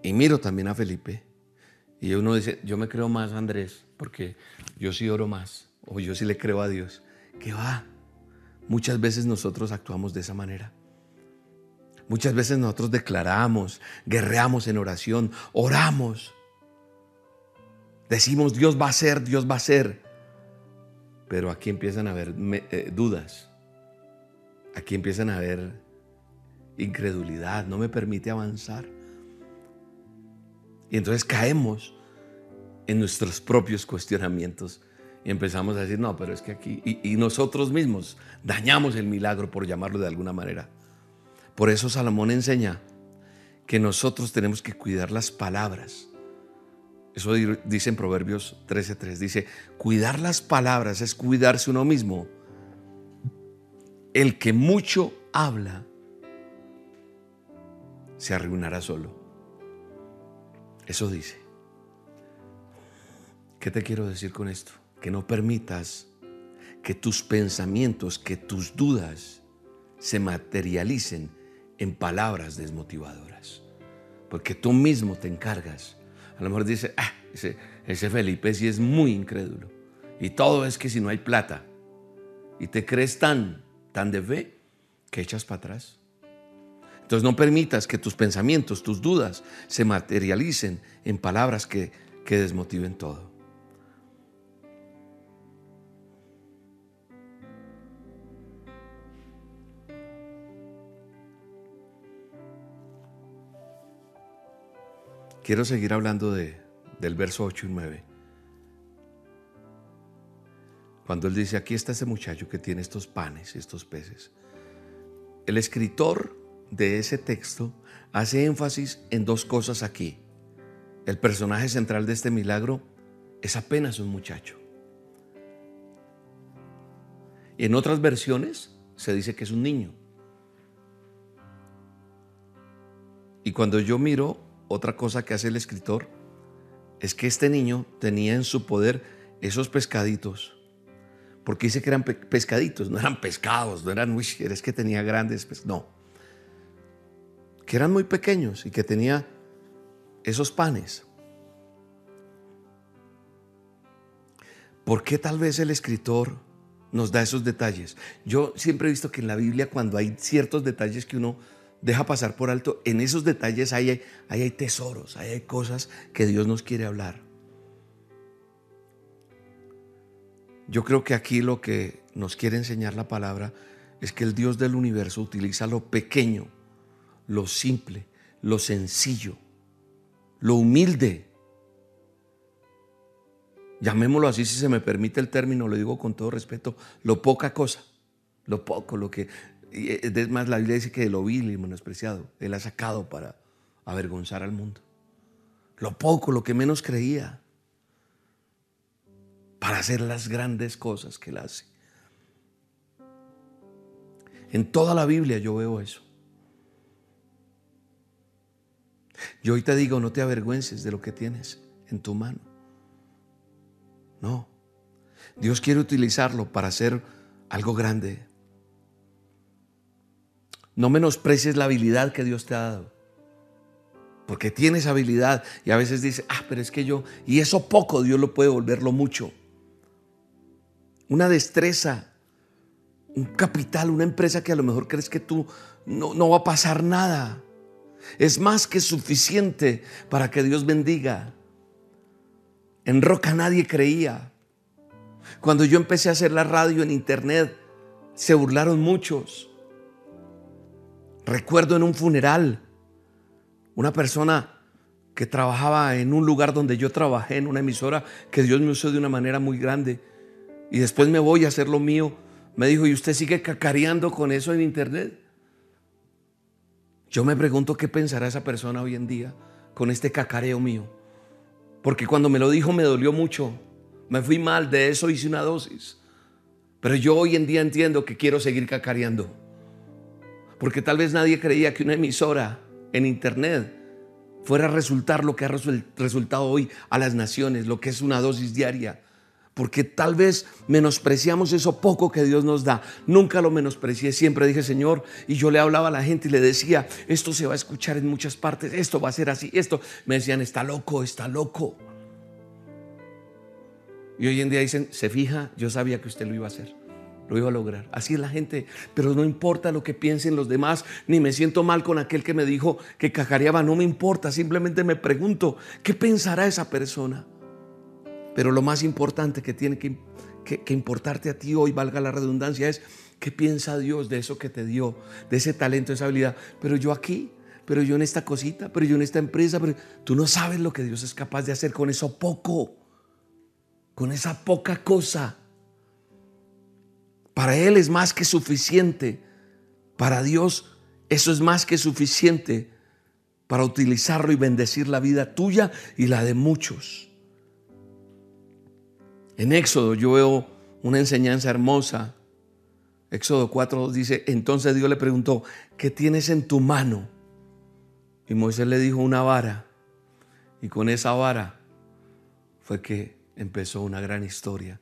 y miro también a Felipe, y uno dice, yo me creo más Andrés porque yo sí oro más, o yo sí le creo a Dios, que va. Muchas veces nosotros actuamos de esa manera. Muchas veces nosotros declaramos, guerreamos en oración, oramos, Decimos, Dios va a ser, Dios va a ser. Pero aquí empiezan a haber eh, dudas. Aquí empiezan a haber incredulidad. No me permite avanzar. Y entonces caemos en nuestros propios cuestionamientos y empezamos a decir, no, pero es que aquí, y, nosotros mismos dañamos el milagro, por llamarlo de alguna manera. Por eso Salomón enseña que nosotros tenemos que cuidar las palabras eso dice en Proverbios 13:3. Dice, cuidar las palabras es cuidarse uno mismo. El que mucho habla se arruinará solo. Eso dice. ¿Qué te quiero decir con esto? Que no permitas que tus pensamientos, que tus dudas se materialicen en palabras desmotivadoras. Porque tú mismo te encargas a lo mejor dice, ah, ese, Felipe sí es muy incrédulo. Y todo es que si no hay plata. Y te crees tan, tan de fe que echas para atrás. Entonces no permitas que tus pensamientos, tus dudas se materialicen en palabras que, que desmotiven todo. Quiero seguir hablando de, del verso 8 y 9. Cuando él dice, aquí está ese muchacho que tiene estos panes y estos peces. El escritor de ese texto hace énfasis en dos cosas aquí. El personaje central de este milagro es apenas un muchacho. En otras versiones se dice que es un niño. Y cuando yo miro otra cosa que hace el escritor es que este niño tenía en su poder esos pescaditos. Porque dice que eran pescaditos, no eran pescados, no eran, uy, es que tenía grandes, pues no. Que eran muy pequeños y que tenía esos panes. ¿Por qué tal vez el escritor nos da esos detalles? Yo siempre he visto que en la Biblia cuando hay ciertos detalles que uno deja pasar por alto, en esos detalles hay, hay tesoros, hay cosas que Dios nos quiere hablar. Yo creo que aquí lo que nos quiere enseñar la palabra es que el Dios del universo utiliza lo pequeño, lo simple, lo sencillo, lo humilde. Llamémoslo así si se me permite el término, lo digo con todo respeto, lo poca cosa, lo poco, lo que... Es más, la Biblia dice que lo vil y menospreciado, Él ha sacado para avergonzar al mundo. Lo poco, lo que menos creía para hacer las grandes cosas que Él hace. En toda la Biblia yo veo eso. Yo hoy te digo, no te avergüences de lo que tienes en tu mano. No. Dios quiere utilizarlo para hacer algo grande. No menosprecies la habilidad que Dios te ha dado. Porque tienes habilidad y a veces dices, ah, pero es que yo, y eso poco Dios lo puede volverlo mucho una destreza, un capital, una empresa que a lo mejor crees que tú no, no va a pasar nada. Es más que suficiente para que Dios bendiga. En Roca nadie creía. Cuando yo empecé a hacer la radio en internet, se burlaron muchos. Recuerdo en un funeral, una persona que trabajaba en un lugar donde yo trabajé, en una emisora que Dios me usó de una manera muy grande y después me voy a hacer lo mío. Me dijo, ¿y usted sigue cacareando con eso en internet? Yo me pregunto qué pensará esa persona hoy en día con este cacareo mío. Porque cuando me lo dijo me dolió mucho. Me fui mal, de eso hice una dosis. Pero yo hoy en día entiendo que quiero seguir cacareando. Porque tal vez nadie creía que una emisora en internet fuera a resultar lo que ha resultado hoy a las naciones, lo que es una dosis diaria porque tal vez menospreciamos eso poco que Dios nos da. Nunca lo menosprecié, siempre dije, Señor, y yo le hablaba a la gente y le decía, esto se va a escuchar en muchas partes, esto va a ser así, esto. Me decían, está loco, está loco. Y hoy en día dicen, se fija, yo sabía que usted lo iba a hacer, lo iba a lograr. Así es la gente, pero no importa lo que piensen los demás, ni me siento mal con aquel que me dijo que cacareaba, no me importa, simplemente me pregunto, ¿qué pensará esa persona? Pero lo más importante que tiene que, importarte a ti hoy, valga la redundancia, es qué piensa Dios de eso que te dio, de ese talento, esa habilidad. Pero yo aquí, pero yo en esta cosita, pero yo en esta empresa, pero tú no sabes lo que Dios es capaz de hacer con eso poco, con esa poca cosa. Para Él es más que suficiente. Para Dios eso es más que suficiente para utilizarlo y bendecir la vida tuya y la de muchos. En Éxodo yo veo una enseñanza hermosa. Éxodo 4 dice, entonces Dios le preguntó, ¿qué tienes en tu mano? Y Moisés le dijo una vara. Y con esa vara fue que empezó una gran historia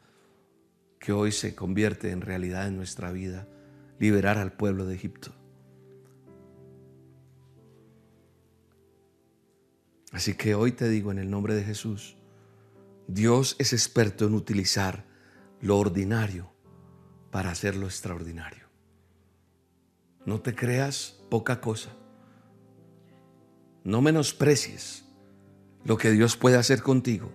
que hoy se convierte en realidad en nuestra vida, liberar al pueblo de Egipto. Así que hoy te digo en el nombre de Jesús, Dios es experto en utilizar lo ordinario para hacer lo extraordinario. No te creas poca cosa. No menosprecies lo que Dios puede hacer contigo.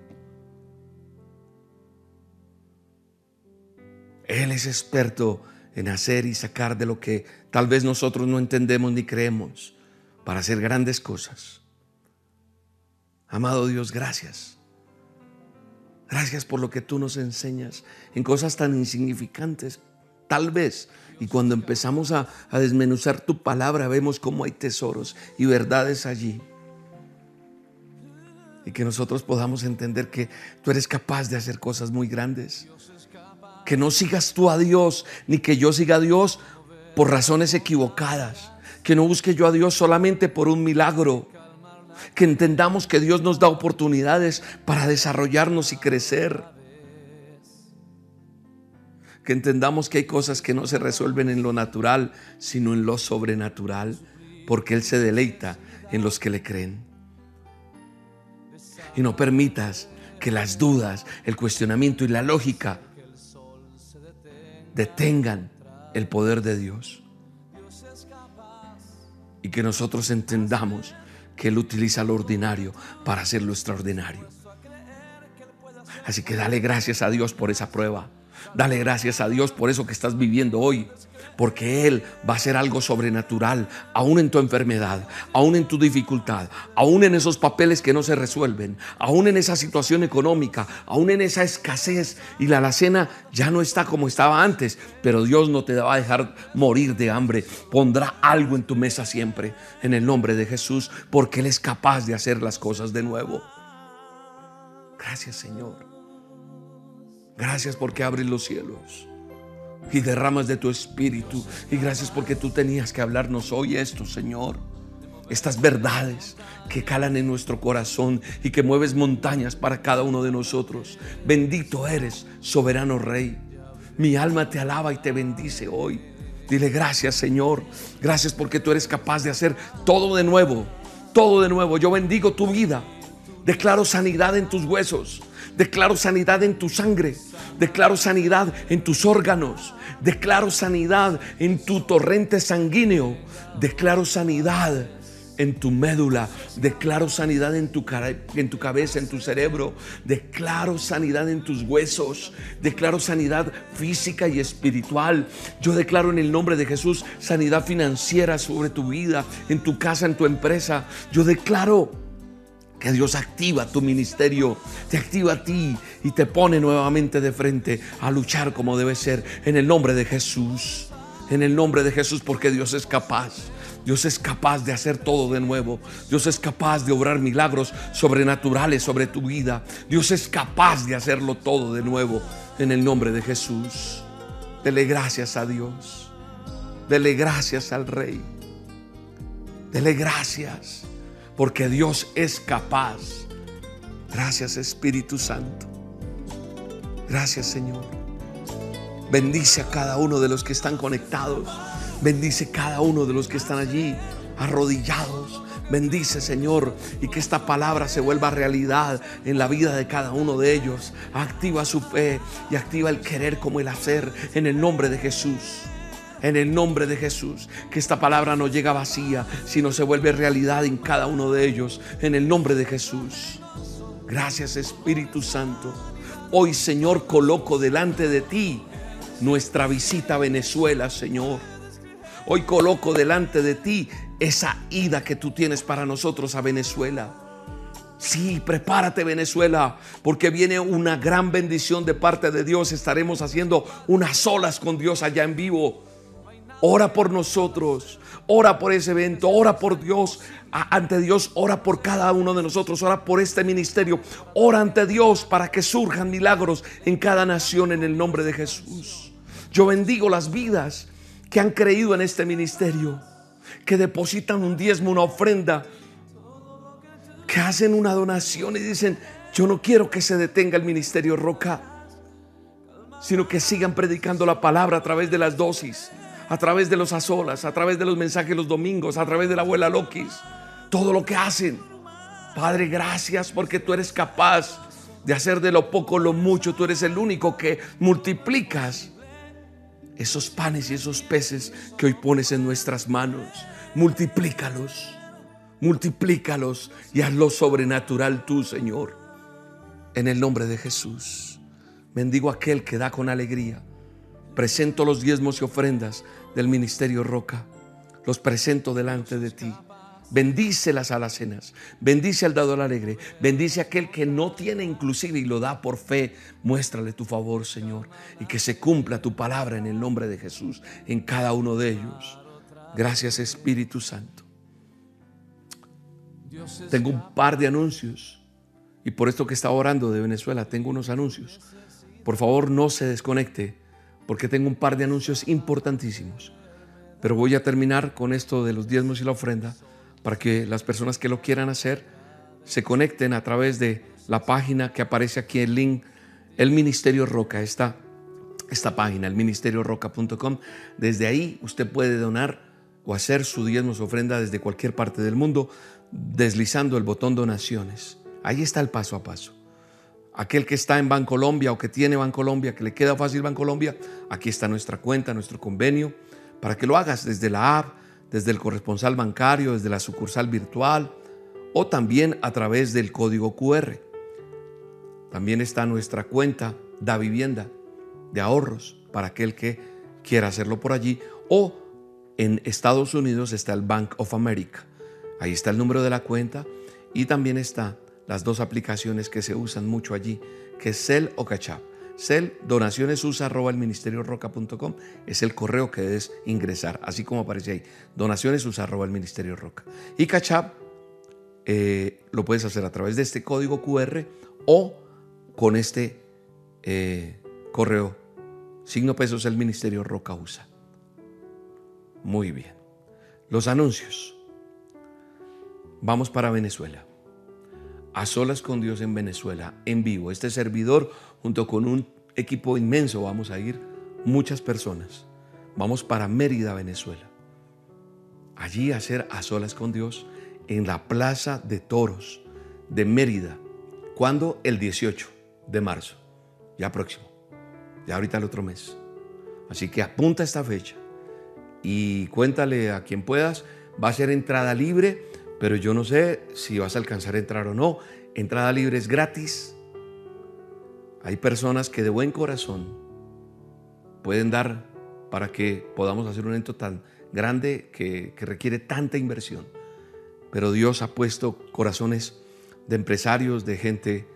Él es experto en hacer y sacar de lo que tal vez nosotros no entendemos ni creemos para hacer grandes cosas. Amado Dios, gracias Gracias por lo que tú nos enseñas en cosas tan insignificantes, tal vez. Y cuando empezamos a, desmenuzar tu palabra, vemos cómo hay tesoros y verdades allí. Y que nosotros podamos entender que tú eres capaz de hacer cosas muy grandes. Que no sigas tú a Dios, ni que yo siga a Dios por razones equivocadas. Que no busque yo a Dios solamente por un milagro que entendamos que Dios nos da oportunidades para desarrollarnos y crecer. Que entendamos que hay cosas que no se resuelven en lo natural, sino en lo sobrenatural, porque Él se deleita en los que le creen. Y no permitas que las dudas, el cuestionamiento y la lógica detengan el poder de Dios. Y que nosotros entendamos que Él utiliza lo ordinario para hacer lo extraordinario. Así que dale gracias a Dios por esa prueba. Dale gracias a Dios por eso que estás viviendo hoy porque Él va a hacer algo sobrenatural, aún en tu enfermedad, aún en tu dificultad, aún en esos papeles que no se resuelven, aún en esa situación económica, aún en esa escasez y la alacena ya no está como estaba antes, pero Dios no te va a dejar morir de hambre, pondrá algo en tu mesa siempre, en el nombre de Jesús, porque Él es capaz de hacer las cosas de nuevo. Gracias Señor. Gracias porque abres los cielos y derramas de tu espíritu. Y gracias porque tú tenías que hablarnos hoy esto, Señor. Estas verdades que calan en nuestro corazón y que mueves montañas para cada uno de nosotros. Bendito eres, soberano Rey. Mi alma te alaba y te bendice hoy. Dile gracias, Señor. Gracias porque tú eres capaz de hacer todo de nuevo. Todo de nuevo. Yo bendigo tu vida. Declaro sanidad en tus huesos. Declaro sanidad en tu sangre. Declaro sanidad en tus órganos. Declaro sanidad en tu torrente sanguíneo. Declaro sanidad en tu médula. Declaro sanidad en tu, en tu cabeza, en tu cerebro. Declaro sanidad en tus huesos. Declaro sanidad física y espiritual. Yo declaro en el nombre de Jesús sanidad financiera sobre tu vida, en tu casa, en tu empresa. Yo declaro que Dios activa tu ministerio, te activa a ti y te pone nuevamente de frente a luchar como debe ser en el nombre de Jesús. En el nombre de Jesús porque Dios es capaz. Dios es capaz de hacer todo de nuevo. Dios es capaz de obrar milagros sobrenaturales sobre tu vida. Dios es capaz de hacerlo todo de nuevo en el nombre de Jesús. Dele gracias a Dios. Dele gracias al Rey. Dele gracias porque Dios es capaz. Gracias Espíritu Santo. Gracias Señor. Bendice a cada uno de los que están conectados. Bendice cada uno de los que están allí arrodillados. Bendice, Señor, y que esta palabra se vuelva realidad en la vida de cada uno de ellos. Activa su fe y activa el querer como el hacer en el nombre de Jesús en el nombre de Jesús. Que esta palabra no llega vacía, sino se vuelve realidad en cada uno de ellos, en el nombre de Jesús. Gracias Espíritu Santo. Hoy Señor coloco delante de ti nuestra visita a Venezuela, Señor. Hoy coloco delante de ti esa ida que tú tienes para nosotros a Venezuela. Sí, prepárate Venezuela, porque viene una gran bendición de parte de Dios. Estaremos haciendo unas olas con Dios allá en vivo. Ora por nosotros, ora por ese evento, ora por Dios, ante Dios, ora por cada uno de nosotros, ora por este ministerio, ora ante Dios para que surjan milagros en cada nación en el nombre de Jesús. Yo bendigo las vidas que han creído en este ministerio, que depositan un diezmo, una ofrenda, que hacen una donación y dicen, yo no quiero que se detenga el ministerio Roca, sino que sigan predicando la palabra a través de las dosis a través de los azolas, a través de los mensajes los domingos, a través de la abuela Lokis, todo lo que hacen. Padre, gracias porque tú eres capaz de hacer de lo poco lo mucho. Tú eres el único que multiplicas esos panes y esos peces que hoy pones en nuestras manos. Multiplícalos, multiplícalos y hazlo sobrenatural tú, Señor. En el nombre de Jesús. Bendigo a aquel que da con alegría presento los diezmos y ofrendas del ministerio Roca. Los presento delante de ti. Bendice las alacenas, bendice al dador alegre, bendice a aquel que no tiene inclusive y lo da por fe. Muéstrale tu favor, Señor, y que se cumpla tu palabra en el nombre de Jesús en cada uno de ellos. Gracias, Espíritu Santo. Tengo un par de anuncios y por esto que está orando de Venezuela, tengo unos anuncios. Por favor, no se desconecte porque tengo un par de anuncios importantísimos. Pero voy a terminar con esto de los diezmos y la ofrenda para que las personas que lo quieran hacer se conecten a través de la página que aparece aquí el link, el Ministerio Roca, esta, esta página, el ministerioroca.com. Desde ahí usted puede donar o hacer su diezmos o ofrenda desde cualquier parte del mundo deslizando el botón donaciones. Ahí está el paso a paso. Aquel que está en Bancolombia o que tiene Bancolombia, que le queda fácil Bancolombia, aquí está nuestra cuenta, nuestro convenio, para que lo hagas desde la app, desde el corresponsal bancario, desde la sucursal virtual o también a través del código QR. También está nuestra cuenta da vivienda de ahorros para aquel que quiera hacerlo por allí o en Estados Unidos está el Bank of America. Ahí está el número de la cuenta y también está las dos aplicaciones que se usan mucho allí, que es Cell o Cachap. Cell, donacionesusa arroba el ministerio roca.com es el correo que debes ingresar, así como aparece ahí, donacionesusa ministerio roca. Y Cachap eh, lo puedes hacer a través de este código QR o con este eh, correo, signo pesos el ministerio roca usa. Muy bien. Los anuncios. Vamos para Venezuela. A solas con Dios en Venezuela, en vivo. Este servidor, junto con un equipo inmenso, vamos a ir muchas personas. Vamos para Mérida, Venezuela. Allí a hacer a solas con Dios en la Plaza de Toros de Mérida. ¿Cuándo? El 18 de marzo. Ya próximo. Ya ahorita el otro mes. Así que apunta esta fecha y cuéntale a quien puedas. Va a ser entrada libre, pero yo no sé si vas a alcanzar a entrar o no. Entrada libre es gratis. Hay personas que de buen corazón pueden dar para que podamos hacer un evento tan grande que, requiere tanta inversión. Pero Dios ha puesto corazones de empresarios, de gente,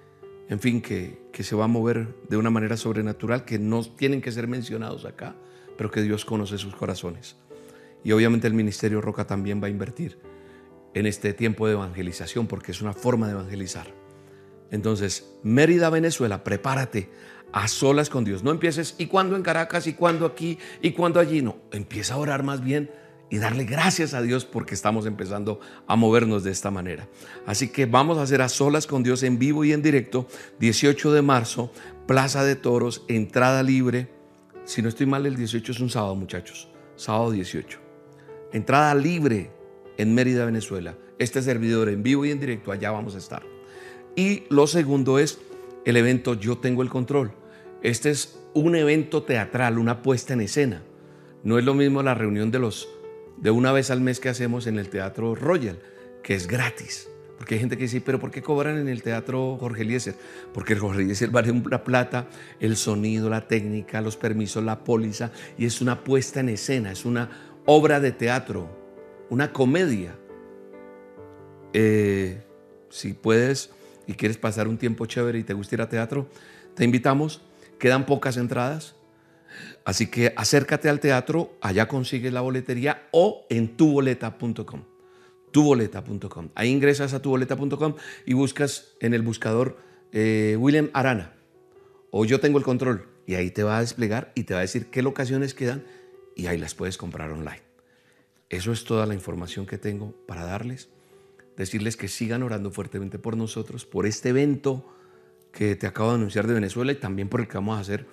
en fin, que se va a mover de una manera sobrenatural, que no tienen que ser mencionados acá pero que Dios conoce sus corazones. Y obviamente el Ministerio Roca también va a invertir en este tiempo de evangelización, porque es una forma de evangelizar. Entonces, Mérida, Venezuela, prepárate a solas con Dios. No empieces, ¿y cuándo en Caracas? ¿Y cuándo aquí? ¿Y cuándo allí? No, empieza a orar más bien y darle gracias a Dios porque estamos empezando a movernos de esta manera. Así que vamos a hacer a solas con Dios en vivo y en directo, 18 de marzo, Plaza de Toros, entrada libre si no estoy mal, el 18 es un sábado, muchachos. Sábado 18. Entrada libre en Mérida, Venezuela. Este servidor en vivo y en directo, allá vamos a estar. Y lo segundo es el evento Yo tengo el control. Este es un evento teatral, una puesta en escena. No es lo mismo la reunión de los de una vez al mes que hacemos en el Teatro Royal, que es gratis. Porque hay gente que dice, pero ¿por qué cobran en el teatro Jorge Eliezer? Porque Jorge Eliezer vale una plata, el sonido, la técnica, los permisos, la póliza, y es una puesta en escena, es una obra de teatro, una comedia. Eh, si puedes y quieres pasar un tiempo chévere y te gusta ir a teatro, te invitamos. Quedan pocas entradas. Así que acércate al teatro, allá consigues la boletería o en tuboleta.com tuboleta.com. Ahí ingresas a tuboleta.com y buscas en el buscador eh, William Arana o yo tengo el control y ahí te va a desplegar y te va a decir qué locaciones quedan y ahí las puedes comprar online. Eso es toda la información que tengo para darles. Decirles que sigan orando fuertemente por nosotros, por este evento que te acabo de anunciar de Venezuela y también por el que vamos a hacer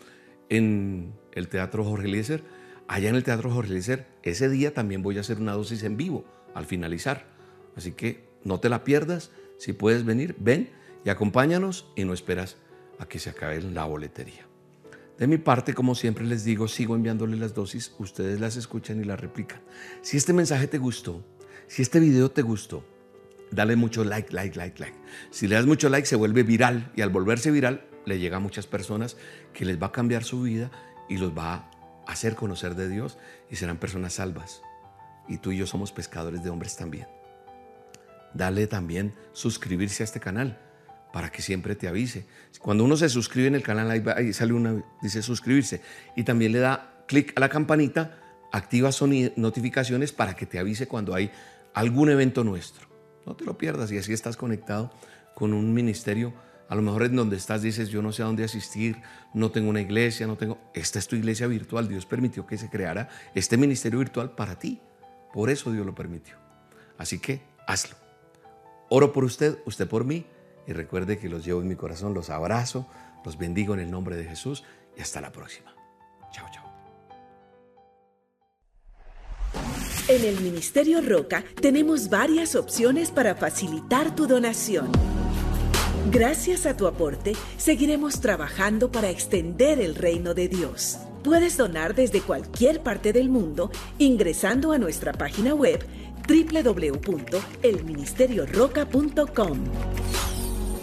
en el Teatro Jorge Eliezer. Allá en el Teatro Jorge Eliezer, ese día también voy a hacer una dosis en vivo al finalizar. Así que no te la pierdas. Si puedes venir, ven y acompáñanos y no esperas a que se acabe la boletería. De mi parte, como siempre les digo, sigo enviándoles las dosis, ustedes las escuchan y las replican. Si este mensaje te gustó, si este video te gustó, dale mucho like, like, like, like. Si le das mucho like, se vuelve viral y al volverse viral, le llega a muchas personas que les va a cambiar su vida y los va a hacer conocer de Dios y serán personas salvas y tú y yo somos pescadores de hombres también. Dale también suscribirse a este canal para que siempre te avise. Cuando uno se suscribe en el canal, ahí, sale una, dice suscribirse y también le da clic a la campanita, activa notificaciones para que te avise cuando hay algún evento nuestro. No te lo pierdas y así estás conectado con un ministerio. A lo mejor en donde estás dices, yo no sé a dónde asistir, no tengo una iglesia, no tengo... Esta es tu iglesia virtual. Dios permitió que se creara este ministerio virtual para ti. Por eso Dios lo permitió. Así que hazlo. Oro por usted, usted por mí. Y recuerde que los llevo en mi corazón, los abrazo, los bendigo en el nombre de Jesús y hasta la próxima. Chao, chao. En el Ministerio Roca tenemos varias opciones para facilitar tu donación. Gracias a tu aporte, seguiremos trabajando para extender el reino de Dios. Puedes donar desde cualquier parte del mundo ingresando a nuestra página web www.elministerioroca.com.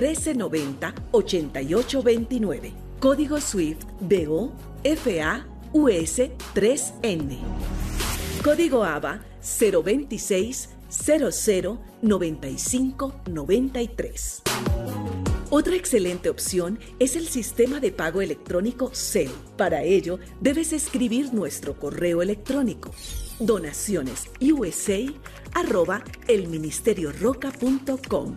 1390 8829. Código SWIFT BO FA US 3N. Código ABA 026 00 95 93. Otra excelente opción es el sistema de pago electrónico CEL. Para ello, debes escribir nuestro correo electrónico donacionesusa arroba elministerioroca.com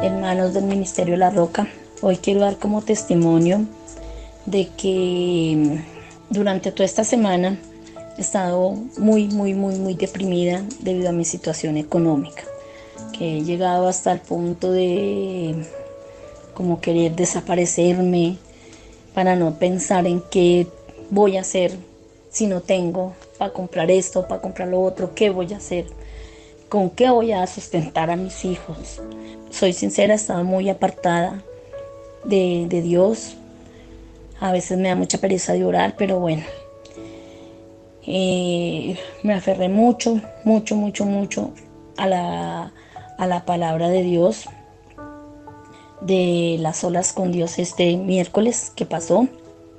Hermanos del Ministerio La Roca, hoy quiero dar como testimonio de que durante toda esta semana he estado muy, muy, muy, muy deprimida debido a mi situación económica, que he llegado hasta el punto de como querer desaparecerme para no pensar en qué voy a hacer si no tengo para comprar esto, para comprar lo otro, qué voy a hacer, con qué voy a sustentar a mis hijos. Soy sincera, he estado muy apartada de, de Dios. A veces me da mucha pereza de orar, pero bueno, eh, me aferré mucho, mucho, mucho, mucho a la, a la palabra de Dios de las olas con Dios este miércoles que pasó,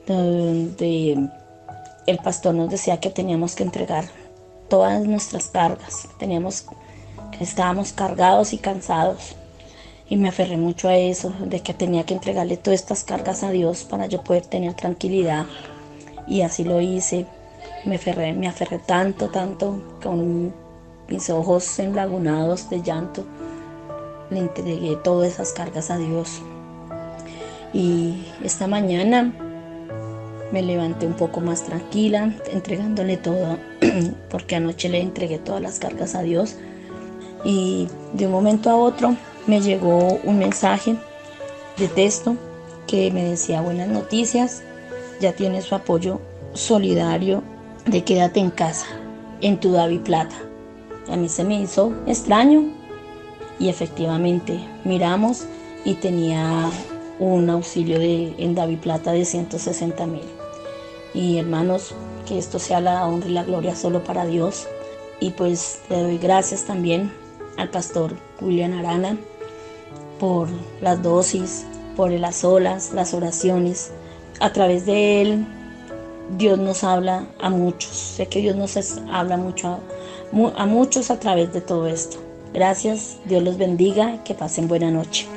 donde el pastor nos decía que teníamos que entregar todas nuestras cargas, teníamos estábamos cargados y cansados. Y me aferré mucho a eso, de que tenía que entregarle todas estas cargas a Dios para yo poder tener tranquilidad. Y así lo hice me aferré, me aferré tanto, tanto, con mis ojos enlagunados de llanto. Le entregué todas esas cargas a Dios. Y esta mañana me levanté un poco más tranquila, entregándole todo, porque anoche le entregué todas las cargas a Dios. Y de un momento a otro me llegó un mensaje de texto que me decía buenas noticias, ya tiene su apoyo solidario de quédate en casa, en tu Davi Plata. A mí se me hizo extraño y efectivamente miramos y tenía un auxilio de, en Davi Plata de 160 mil. Y hermanos, que esto sea la honra y la gloria solo para Dios. Y pues le doy gracias también al pastor William Arana por las dosis, por las olas, las oraciones. A través de él Dios nos habla a muchos. Sé que Dios nos habla mucho a, a muchos a través de todo esto. Gracias, Dios los bendiga, que pasen buena noche.